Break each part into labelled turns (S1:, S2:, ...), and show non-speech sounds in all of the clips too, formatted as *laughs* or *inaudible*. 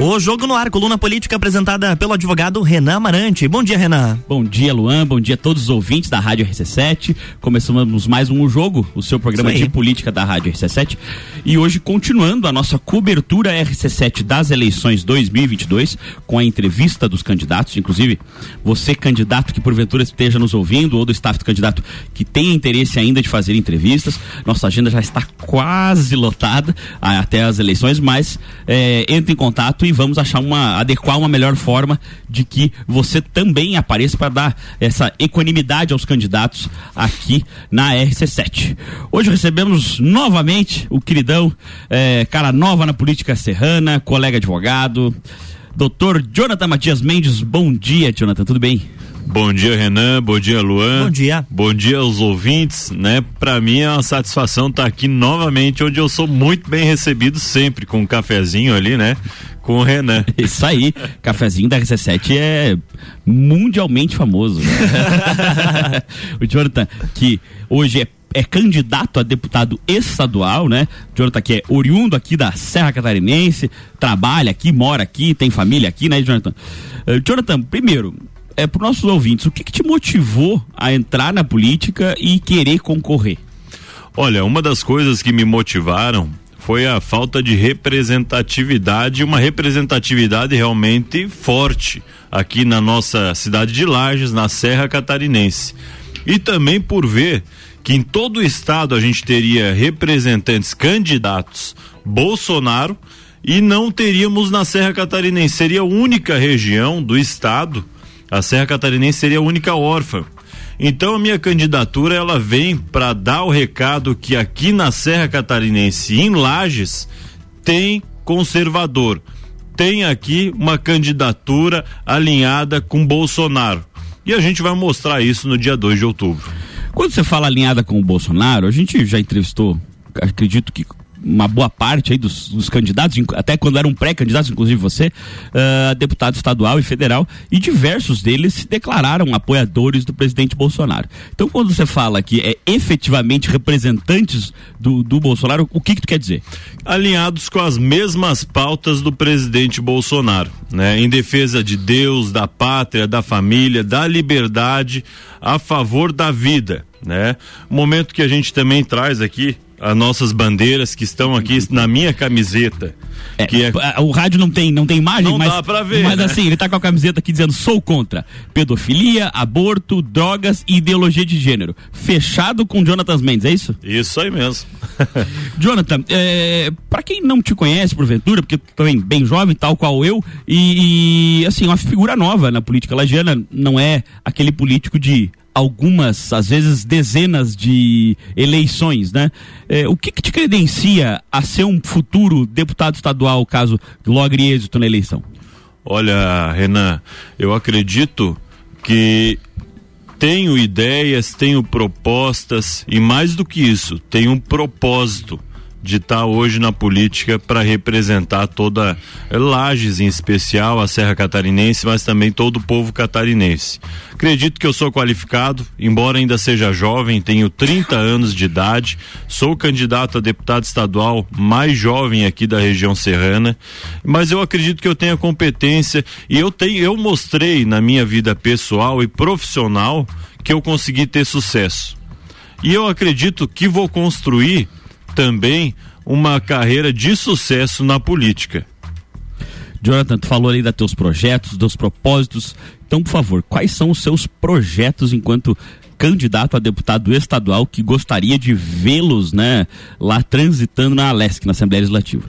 S1: O Jogo no Ar, coluna política apresentada pelo advogado Renan Amarante. Bom dia, Renan.
S2: Bom dia, Luan. Bom dia a todos os ouvintes da Rádio RC7. Começamos mais um Jogo, o seu programa de política da Rádio RC7. E hoje, continuando a nossa cobertura RC7 das eleições 2022, com a entrevista dos candidatos. Inclusive, você, candidato que porventura esteja nos ouvindo, ou do staff do candidato que tem interesse ainda de fazer entrevistas, nossa agenda já está quase lotada até as eleições, mas é, entre em contato e vamos achar uma adequar uma melhor forma de que você também apareça para dar essa equanimidade aos candidatos aqui na RC7. Hoje recebemos novamente o queridão, é, cara nova na política serrana, colega advogado, doutor Jonathan Matias Mendes. Bom dia, Jonathan, tudo bem?
S3: Bom dia, Renan. Bom dia, Luan.
S1: Bom dia.
S3: Bom dia aos ouvintes, né? Para mim é uma satisfação estar tá aqui novamente, onde eu sou muito bem recebido sempre com um cafezinho ali, né? Com o Renan. *laughs*
S2: Isso aí. Cafezinho da RC7 é mundialmente famoso. Né? *laughs* o Jonathan, que hoje é é candidato a deputado estadual, né? Jonathan que é oriundo aqui da Serra Catarinense, trabalha aqui, mora aqui, tem família aqui, né, Jonathan? Uh, Jonathan, primeiro, é, para os nossos ouvintes, o que, que te motivou a entrar na política e querer concorrer?
S3: Olha, uma das coisas que me motivaram foi a falta de representatividade, uma representatividade realmente forte aqui na nossa cidade de Lages, na Serra Catarinense. E também por ver que em todo o estado a gente teria representantes candidatos Bolsonaro e não teríamos na Serra Catarinense. Seria a única região do estado a Serra Catarinense seria a única órfã. Então a minha candidatura ela vem para dar o recado que aqui na Serra Catarinense, em Lages, tem conservador. Tem aqui uma candidatura alinhada com Bolsonaro. E a gente vai mostrar isso no dia 2 de outubro.
S2: Quando você fala alinhada com o Bolsonaro, a gente já entrevistou, acredito que uma boa parte aí dos, dos candidatos, até quando eram pré-candidatos, inclusive você, uh, deputado estadual e federal, e diversos deles se declararam apoiadores do presidente Bolsonaro. Então, quando você fala que é efetivamente representantes do, do Bolsonaro, o que, que tu quer dizer?
S3: Alinhados com as mesmas pautas do presidente Bolsonaro, né? Em defesa de Deus, da pátria, da família, da liberdade, a favor da vida, né? Momento que a gente também traz aqui as nossas bandeiras que estão aqui na minha camiseta.
S2: É, que é... O rádio não tem, não tem imagem,
S3: não
S2: mas,
S3: dá pra ver,
S2: mas
S3: né?
S2: assim, ele tá com a camiseta aqui dizendo sou contra pedofilia, aborto, drogas e ideologia de gênero. Fechado com Jonathan Mendes, é isso?
S3: Isso aí mesmo. *laughs*
S2: Jonathan, é, para quem não te conhece, porventura, porque também bem jovem, tal qual eu, e, e assim, uma figura nova na política lagiana, não é aquele político de algumas, às vezes dezenas de eleições, né? É, o que, que, te credencia a ser um futuro deputado estadual, caso logre êxito na eleição?
S3: Olha, Renan, eu acredito que tenho ideias, tenho propostas e mais do que isso, tenho um propósito de estar hoje na política para representar toda Lages em especial, a Serra Catarinense, mas também todo o povo catarinense. Acredito que eu sou qualificado, embora ainda seja jovem, tenho 30 anos de idade, sou candidato a deputado estadual mais jovem aqui da região serrana, mas eu acredito que eu tenho a competência e eu tenho eu mostrei na minha vida pessoal e profissional que eu consegui ter sucesso. E eu acredito que vou construir também uma carreira de sucesso na política.
S2: Jonathan, tu falou ali dos teus projetos, dos propósitos. Então, por favor, quais são os seus projetos enquanto candidato a deputado estadual que gostaria de vê-los, né, lá transitando na Alesc, na Assembleia Legislativa?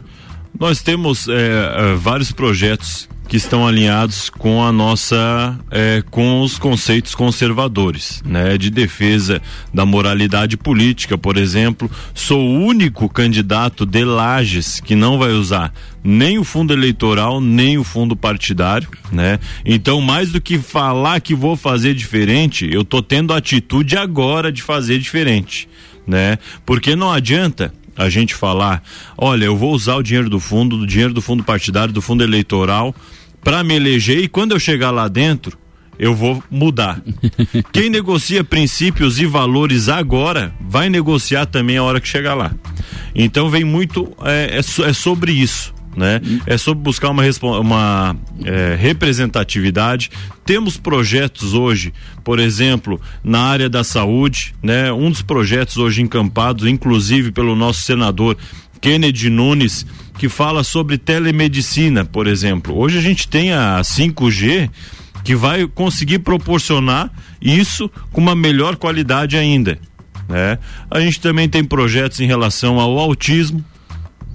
S3: Nós temos é, vários projetos que estão alinhados com a nossa é, com os conceitos conservadores, né, de defesa da moralidade política, por exemplo. Sou o único candidato de Lages que não vai usar nem o fundo eleitoral nem o fundo partidário, né? Então, mais do que falar que vou fazer diferente, eu tô tendo a atitude agora de fazer diferente, né? Porque não adianta a gente falar, olha, eu vou usar o dinheiro do fundo, do dinheiro do fundo partidário, do fundo eleitoral para me eleger e quando eu chegar lá dentro, eu vou mudar. *laughs* Quem negocia princípios e valores agora, vai negociar também a hora que chegar lá. Então vem muito, é, é, é sobre isso. Né? É sobre buscar uma, uma é, representatividade. Temos projetos hoje, por exemplo, na área da saúde, né? Um dos projetos hoje encampados, inclusive pelo nosso senador Kennedy Nunes, que fala sobre telemedicina, por exemplo. Hoje a gente tem a 5G que vai conseguir proporcionar isso com uma melhor qualidade ainda. Né? A gente também tem projetos em relação ao autismo,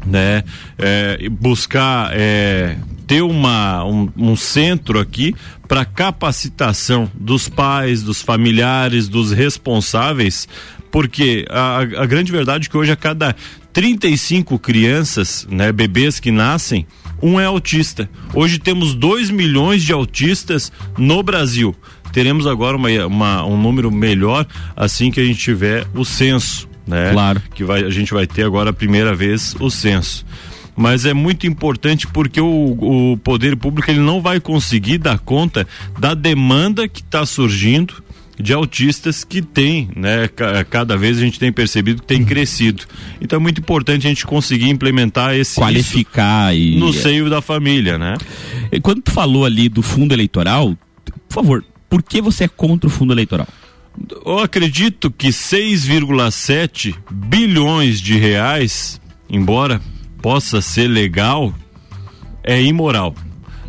S3: né? É, buscar é, ter uma, um, um centro aqui para capacitação dos pais, dos familiares, dos responsáveis, porque a, a grande verdade é que hoje a cada 35 crianças, né, bebês que nascem, um é autista. Hoje temos 2 milhões de autistas no Brasil. Teremos agora uma, uma, um número melhor assim que a gente tiver o censo, né?
S2: Claro.
S3: Que vai, a gente vai ter agora a primeira vez o censo mas é muito importante porque o, o poder público ele não vai conseguir dar conta da demanda que está surgindo de autistas que tem, né? Cada vez a gente tem percebido que tem uhum. crescido. Então é muito importante a gente conseguir implementar esse
S2: qualificar e
S3: no seio da família, né?
S2: E quando tu falou ali do fundo eleitoral, por favor, por que você é contra o fundo eleitoral?
S3: Eu acredito que 6,7 bilhões de reais, embora possa ser legal, é imoral.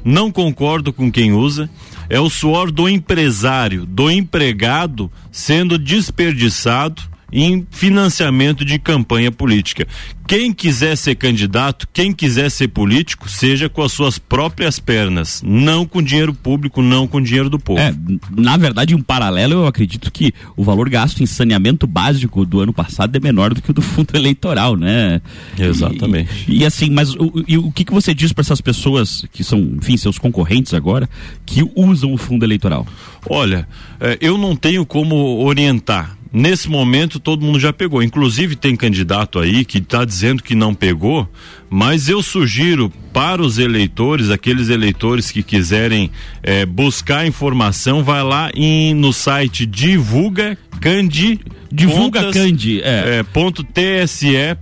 S3: Não concordo com quem usa. É o suor do empresário, do empregado sendo desperdiçado em financiamento de campanha política. Quem quiser ser candidato, quem quiser ser político, seja com as suas próprias pernas, não com dinheiro público, não com dinheiro do povo.
S2: É, na verdade, em um paralelo, eu acredito que o valor gasto em saneamento básico do ano passado é menor do que o do fundo *laughs* eleitoral, né?
S3: Exatamente.
S2: E, e assim, mas o, e, o que, que você diz para essas pessoas que são, enfim, seus concorrentes agora, que usam o fundo eleitoral?
S3: Olha, é, eu não tenho como orientar Nesse momento todo mundo já pegou. Inclusive tem candidato aí que está dizendo que não pegou, mas eu sugiro para os eleitores, aqueles eleitores que quiserem é, buscar informação, vai lá em, no site divulga Candi
S2: Divulga Candi,
S3: é. é ponto tse.jus.br.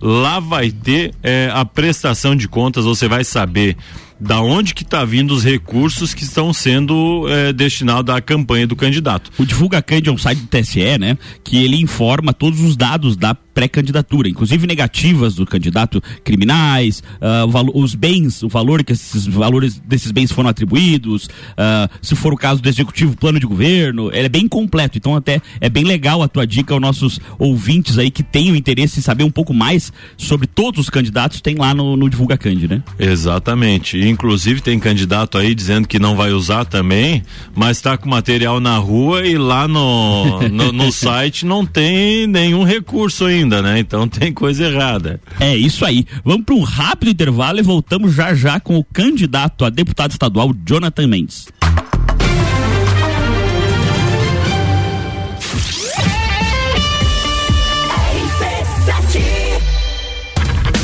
S3: Lá vai ter é, a prestação de contas, você vai saber da onde que está vindo os recursos que estão sendo é, destinados à campanha do candidato.
S2: O Divulga Cândido é um site do TSE, né? Que ele informa todos os dados da pré-candidatura, inclusive negativas do candidato, criminais, uh, os bens, o valor que esses valores desses bens foram atribuídos, uh, se for o caso do executivo, plano de governo, ele é bem completo. Então até é bem legal a tua dica aos nossos ouvintes aí que tenham interesse em saber um pouco mais sobre todos os candidatos, tem lá no, no Divulga Cândido, né?
S3: Exatamente. Inclusive tem candidato aí dizendo que não vai usar também, mas está com material na rua e lá no, no, no *laughs* site não tem nenhum recurso ainda ainda, né? Então *laughs* tem coisa errada.
S2: É isso aí. Vamos para um rápido intervalo e voltamos já já com o candidato a deputado estadual Jonathan Mendes.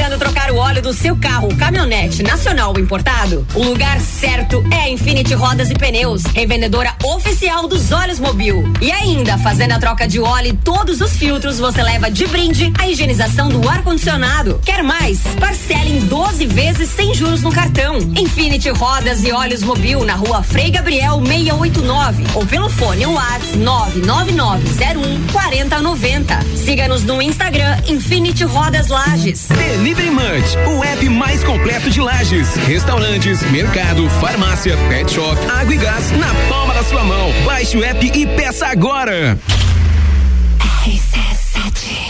S4: Precisando trocar o óleo do seu carro, caminhonete, nacional ou importado? O lugar certo é Infinity Rodas e Pneus, revendedora oficial dos óleos Mobil. E ainda, fazendo a troca de óleo e todos os filtros, você leva de brinde a higienização do ar-condicionado. Quer mais? Parcela em 12 vezes sem juros no cartão. Infinity Rodas e Óleos Mobil na rua Frei Gabriel 689 ou pelo fone WhatsApp 99901 4090. Siga-nos no Instagram Infinity Rodas Lages.
S5: Delivery Munch, o app mais completo de Lages. Restaurantes, mercado, farmácia, pet shop, água e gás na palma da sua mão. Baixe o app e peça agora.
S6: RC7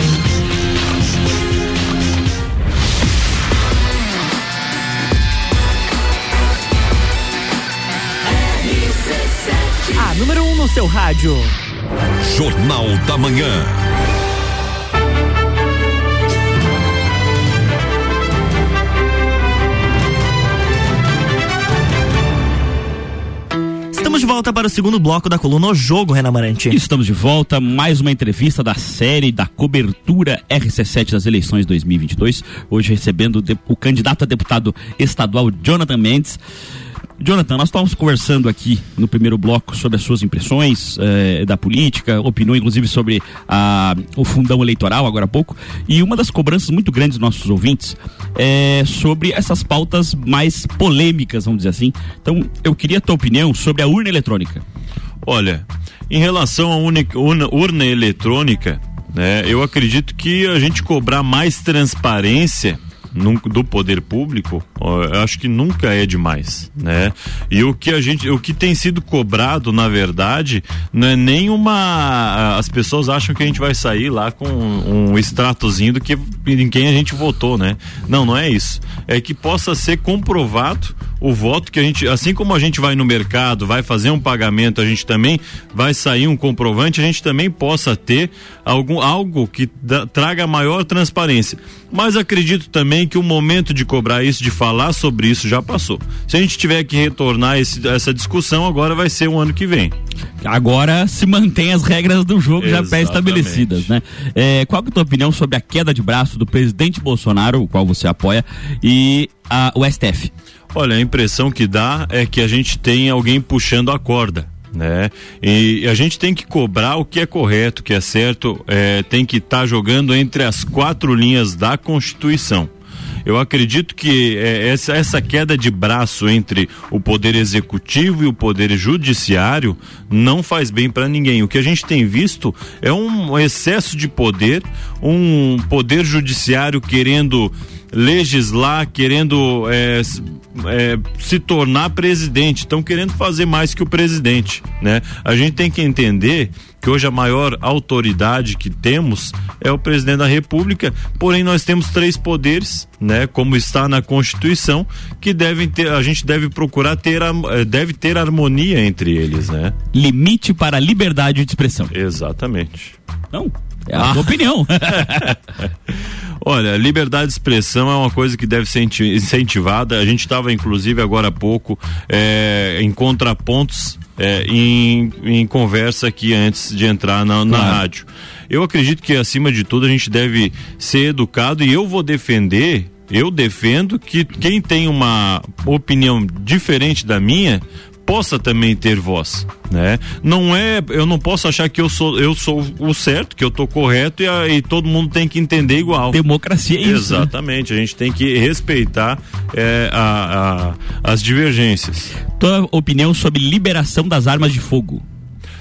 S1: No seu rádio.
S7: Jornal da Manhã.
S1: Estamos de volta para o segundo bloco da coluna O Jogo, Renan Marante.
S2: Estamos de volta, mais uma entrevista da série da cobertura RC7 das eleições 2022. Hoje recebendo o candidato a deputado estadual Jonathan Mendes. Jonathan, nós estávamos conversando aqui no primeiro bloco sobre as suas impressões eh, da política, opinou inclusive sobre o fundão eleitoral agora há pouco, e uma das cobranças muito grandes dos nossos ouvintes é sobre essas pautas mais polêmicas, vamos dizer assim. Então, eu queria a tua opinião sobre a urna eletrônica.
S3: Olha, em relação à urna, urna eletrônica, né, eu acredito que a gente cobrar mais transparência do poder público, eu acho que nunca é demais, né? E o que a gente, o que tem sido cobrado, na verdade, não é nem uma. As pessoas acham que a gente vai sair lá com um extratozinho do que em quem a gente votou, né? Não, não é isso. É que possa ser comprovado o voto que a gente, assim como a gente vai no mercado, vai fazer um pagamento, a gente também vai sair um comprovante, a gente também possa ter algum algo que da, traga maior transparência. Mas acredito também que o momento de cobrar isso, de falar sobre isso, já passou. Se a gente tiver que retornar esse, essa discussão, agora vai ser o ano que vem.
S2: Agora se mantém as regras do jogo Exatamente. já pré-estabelecidas, né? É, qual é a tua opinião sobre a queda de braço do presidente Bolsonaro, o qual você apoia, e a, o STF?
S3: Olha, a impressão que dá é que a gente tem alguém puxando a corda. Né? E a gente tem que cobrar o que é correto, o que é certo, é, tem que estar tá jogando entre as quatro linhas da Constituição. Eu acredito que é, essa, essa queda de braço entre o poder executivo e o poder judiciário não faz bem para ninguém. O que a gente tem visto é um excesso de poder, um poder judiciário querendo legislar, querendo é, é, se tornar presidente, estão querendo fazer mais que o presidente, né? A gente tem que entender que hoje a maior autoridade que temos é o presidente da República, porém nós temos três poderes, né, como está na Constituição, que devem ter, a gente deve procurar ter eh, deve ter harmonia entre eles, né?
S2: Limite para a liberdade de expressão.
S3: Exatamente.
S2: Não, é a ah. opinião. *laughs*
S3: Olha, liberdade de expressão é uma coisa que deve ser incentivada. A gente estava, inclusive, agora há pouco, é, em contrapontos é, em, em, conversa aqui antes de entrar na, na claro. rádio. Eu acredito que, acima de tudo, a gente deve ser educado e eu vou defender eu defendo que quem tem uma opinião diferente da minha possa também ter voz, né? Não é, eu não posso achar que eu sou eu sou o certo, que eu tô correto e, a, e todo mundo tem que entender igual.
S2: Democracia é isso.
S3: Né? Exatamente, né? a gente tem que respeitar é, a, a, as divergências.
S2: Tua opinião sobre liberação das armas de fogo?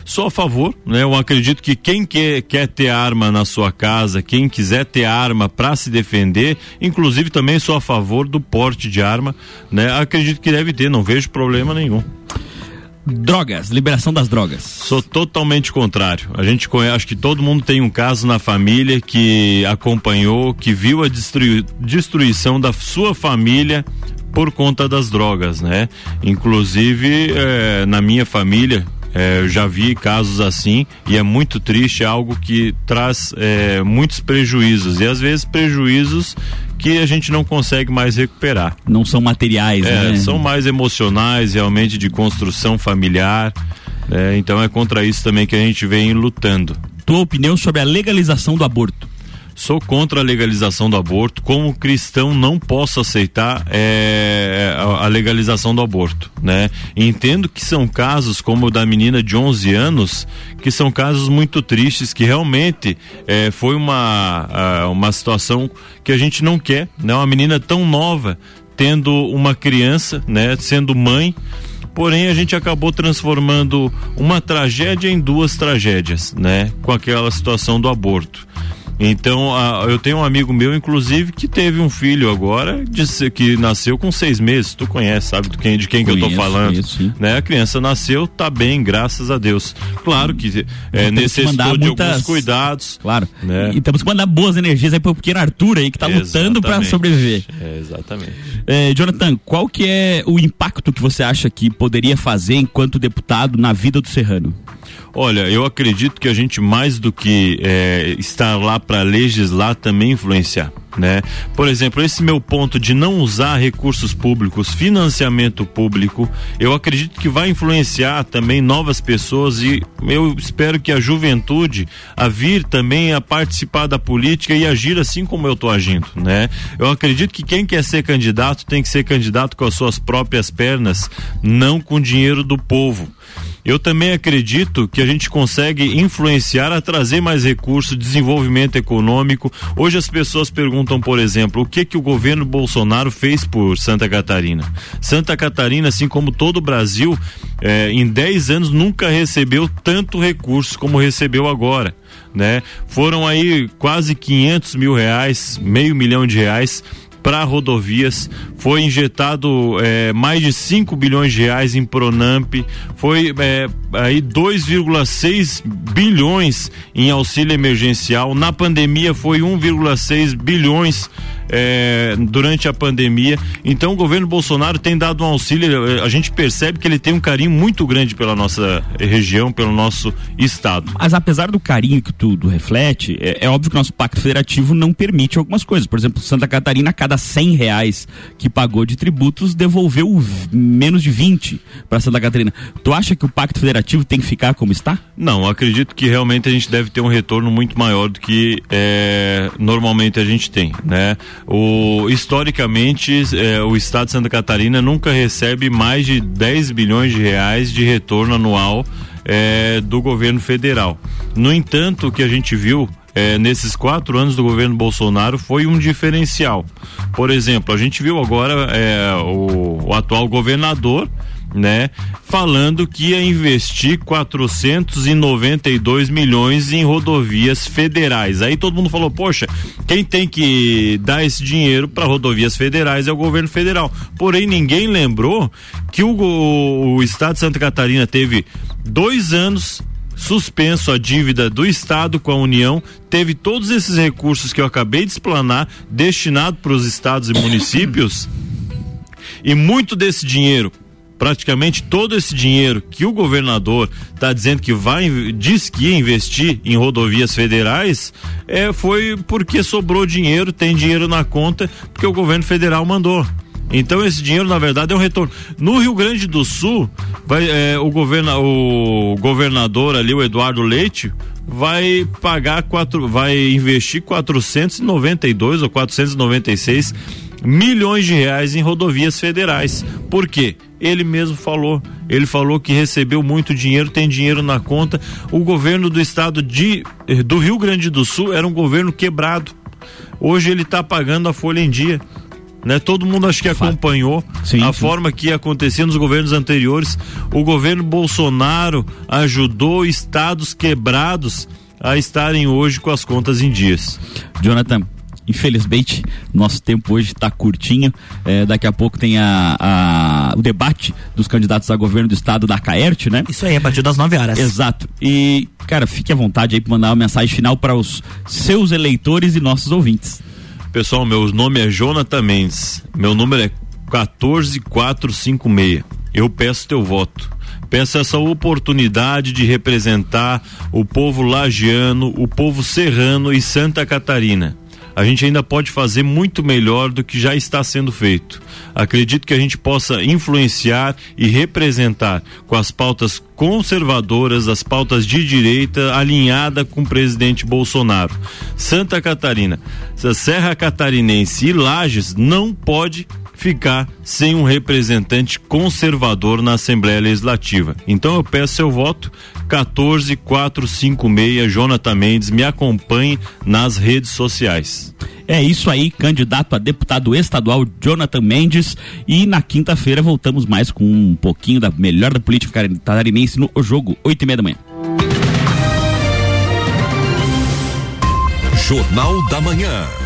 S3: Sou a favor, né? Eu acredito que quem quer, quer ter arma na sua casa, quem quiser ter arma para se defender, inclusive também sou a favor do porte de arma, né? Acredito que deve ter, não vejo problema nenhum.
S2: Drogas, liberação das drogas.
S3: Sou totalmente contrário. A gente conhece, acho que todo mundo tem um caso na família que acompanhou, que viu a destrui, destruição da sua família por conta das drogas, né? Inclusive, eh, na minha família, é, eu já vi casos assim e é muito triste, é algo que traz é, muitos prejuízos e às vezes prejuízos que a gente não consegue mais recuperar.
S2: Não são materiais,
S3: é,
S2: né?
S3: São mais emocionais, realmente de construção familiar. É, então é contra isso também que a gente vem lutando.
S2: Tua opinião sobre a legalização do aborto?
S3: Sou contra a legalização do aborto. Como cristão, não posso aceitar é, a, legalização do aborto, né? Entendo que são casos como o da menina de 11 anos, que são casos muito tristes, que realmente é, foi uma, uma situação que a gente não quer, né? Uma menina tão nova tendo uma criança, né? Sendo mãe porém a gente acabou transformando uma tragédia em duas tragédias, né? Com aquela situação do aborto. Então, a, eu tenho um amigo meu, inclusive, que teve um filho agora, de, que nasceu com seis meses. Tu conhece, sabe de quem, de quem que eu tô falando? Conheço, né? A criança nasceu, tá bem, graças a Deus. Claro que é, necessitou de muitas... alguns cuidados.
S2: Claro. Né? E temos que mandar boas energias aí pro pequeno Arthur aí, que tá exatamente. lutando para sobreviver.
S3: É, exatamente.
S2: É, Jonathan, qual que é o impacto que você acha que poderia fazer enquanto deputado na vida do Serrano?
S3: Olha, eu acredito que a gente mais do que é, estar lá para legislar também influenciar. Né? Por exemplo, esse meu ponto de não usar recursos públicos, financiamento público, eu acredito que vai influenciar também novas pessoas e eu espero que a juventude a vir também a participar da política e agir assim como eu estou agindo, né? Eu acredito que quem quer ser candidato tem que ser candidato com as suas próprias pernas, não com dinheiro do povo. Eu também acredito que a gente consegue influenciar a trazer mais recursos, desenvolvimento econômico. Hoje as pessoas perguntam, por exemplo, o que que o governo Bolsonaro fez por Santa Catarina? Santa Catarina, assim como todo o Brasil, eh, em 10 anos nunca recebeu tanto recurso como recebeu agora. Né? Foram aí quase 500 mil reais, meio milhão de reais para rodovias, foi injetado é, mais de 5 bilhões de reais em Pronamp, foi é, aí 2,6 bilhões em auxílio emergencial, na pandemia foi 1,6 bilhões é, durante a pandemia. Então o governo Bolsonaro tem dado um auxílio, a gente percebe que ele tem um carinho muito grande pela nossa região, pelo nosso estado.
S2: Mas apesar do carinho que tudo reflete, é, é óbvio que o nosso pacto federativo não permite algumas coisas. Por exemplo, Santa Catarina, a cada 100 reais que pagou de tributos, devolveu menos de 20 para Santa Catarina. Tu acha que o pacto federativo tem que ficar como está?
S3: Não, acredito que realmente a gente deve ter um retorno muito maior do que é, normalmente a gente tem, né? O, historicamente, é, o estado de Santa Catarina nunca recebe mais de 10 bilhões de reais de retorno anual é, do governo federal. No entanto, o que a gente viu é, nesses quatro anos do governo Bolsonaro foi um diferencial. Por exemplo, a gente viu agora é, o, o atual governador né? Falando que ia investir 492 milhões em rodovias federais. Aí todo mundo falou: "Poxa, quem tem que dar esse dinheiro para rodovias federais é o governo federal". Porém, ninguém lembrou que o, o estado de Santa Catarina teve dois anos suspenso a dívida do Estado com a União, teve todos esses recursos que eu acabei de explanar destinado para os estados e municípios. E muito desse dinheiro praticamente todo esse dinheiro que o governador está dizendo que vai diz que ia investir em rodovias federais é foi porque sobrou dinheiro, tem dinheiro na conta porque o governo federal mandou. Então esse dinheiro na verdade é um retorno. No Rio Grande do Sul, vai, é, o, governa, o governador ali, o Eduardo Leite, vai pagar quatro, vai investir 492 ou 496 milhões de reais em rodovias federais. Por quê? Ele mesmo falou. Ele falou que recebeu muito dinheiro, tem dinheiro na conta. O governo do estado de, eh, do Rio Grande do Sul era um governo quebrado. Hoje ele está pagando a folha em dia. Né? Todo mundo acho que acompanhou sim, a sim. forma que acontecia nos governos anteriores. O governo Bolsonaro ajudou estados quebrados a estarem hoje com as contas em dias.
S2: Jonathan, Infelizmente, nosso tempo hoje está curtinho. É, daqui a pouco tem a, a, o debate dos candidatos a governo do estado da Caerte, né?
S1: Isso aí, a partir das 9 horas.
S2: Exato. E, cara, fique à vontade aí para mandar uma mensagem final para os seus eleitores e nossos ouvintes.
S3: Pessoal, meu nome é Jonathan Mendes. Meu número é 14456. Eu peço teu voto peço essa oportunidade de representar o povo lagiano, o povo serrano e Santa Catarina a gente ainda pode fazer muito melhor do que já está sendo feito. Acredito que a gente possa influenciar e representar com as pautas conservadoras, as pautas de direita, alinhada com o presidente Bolsonaro. Santa Catarina, Serra Catarinense e Lages não pode ficar sem um representante conservador na Assembleia Legislativa. Então eu peço seu voto 14456 Jonathan Mendes, me acompanhe nas redes sociais.
S2: É isso aí, candidato a deputado estadual Jonathan Mendes. E na quinta-feira voltamos mais com um pouquinho da melhor da política catarinense no o Jogo, oito e meia da manhã.
S7: Jornal da Manhã.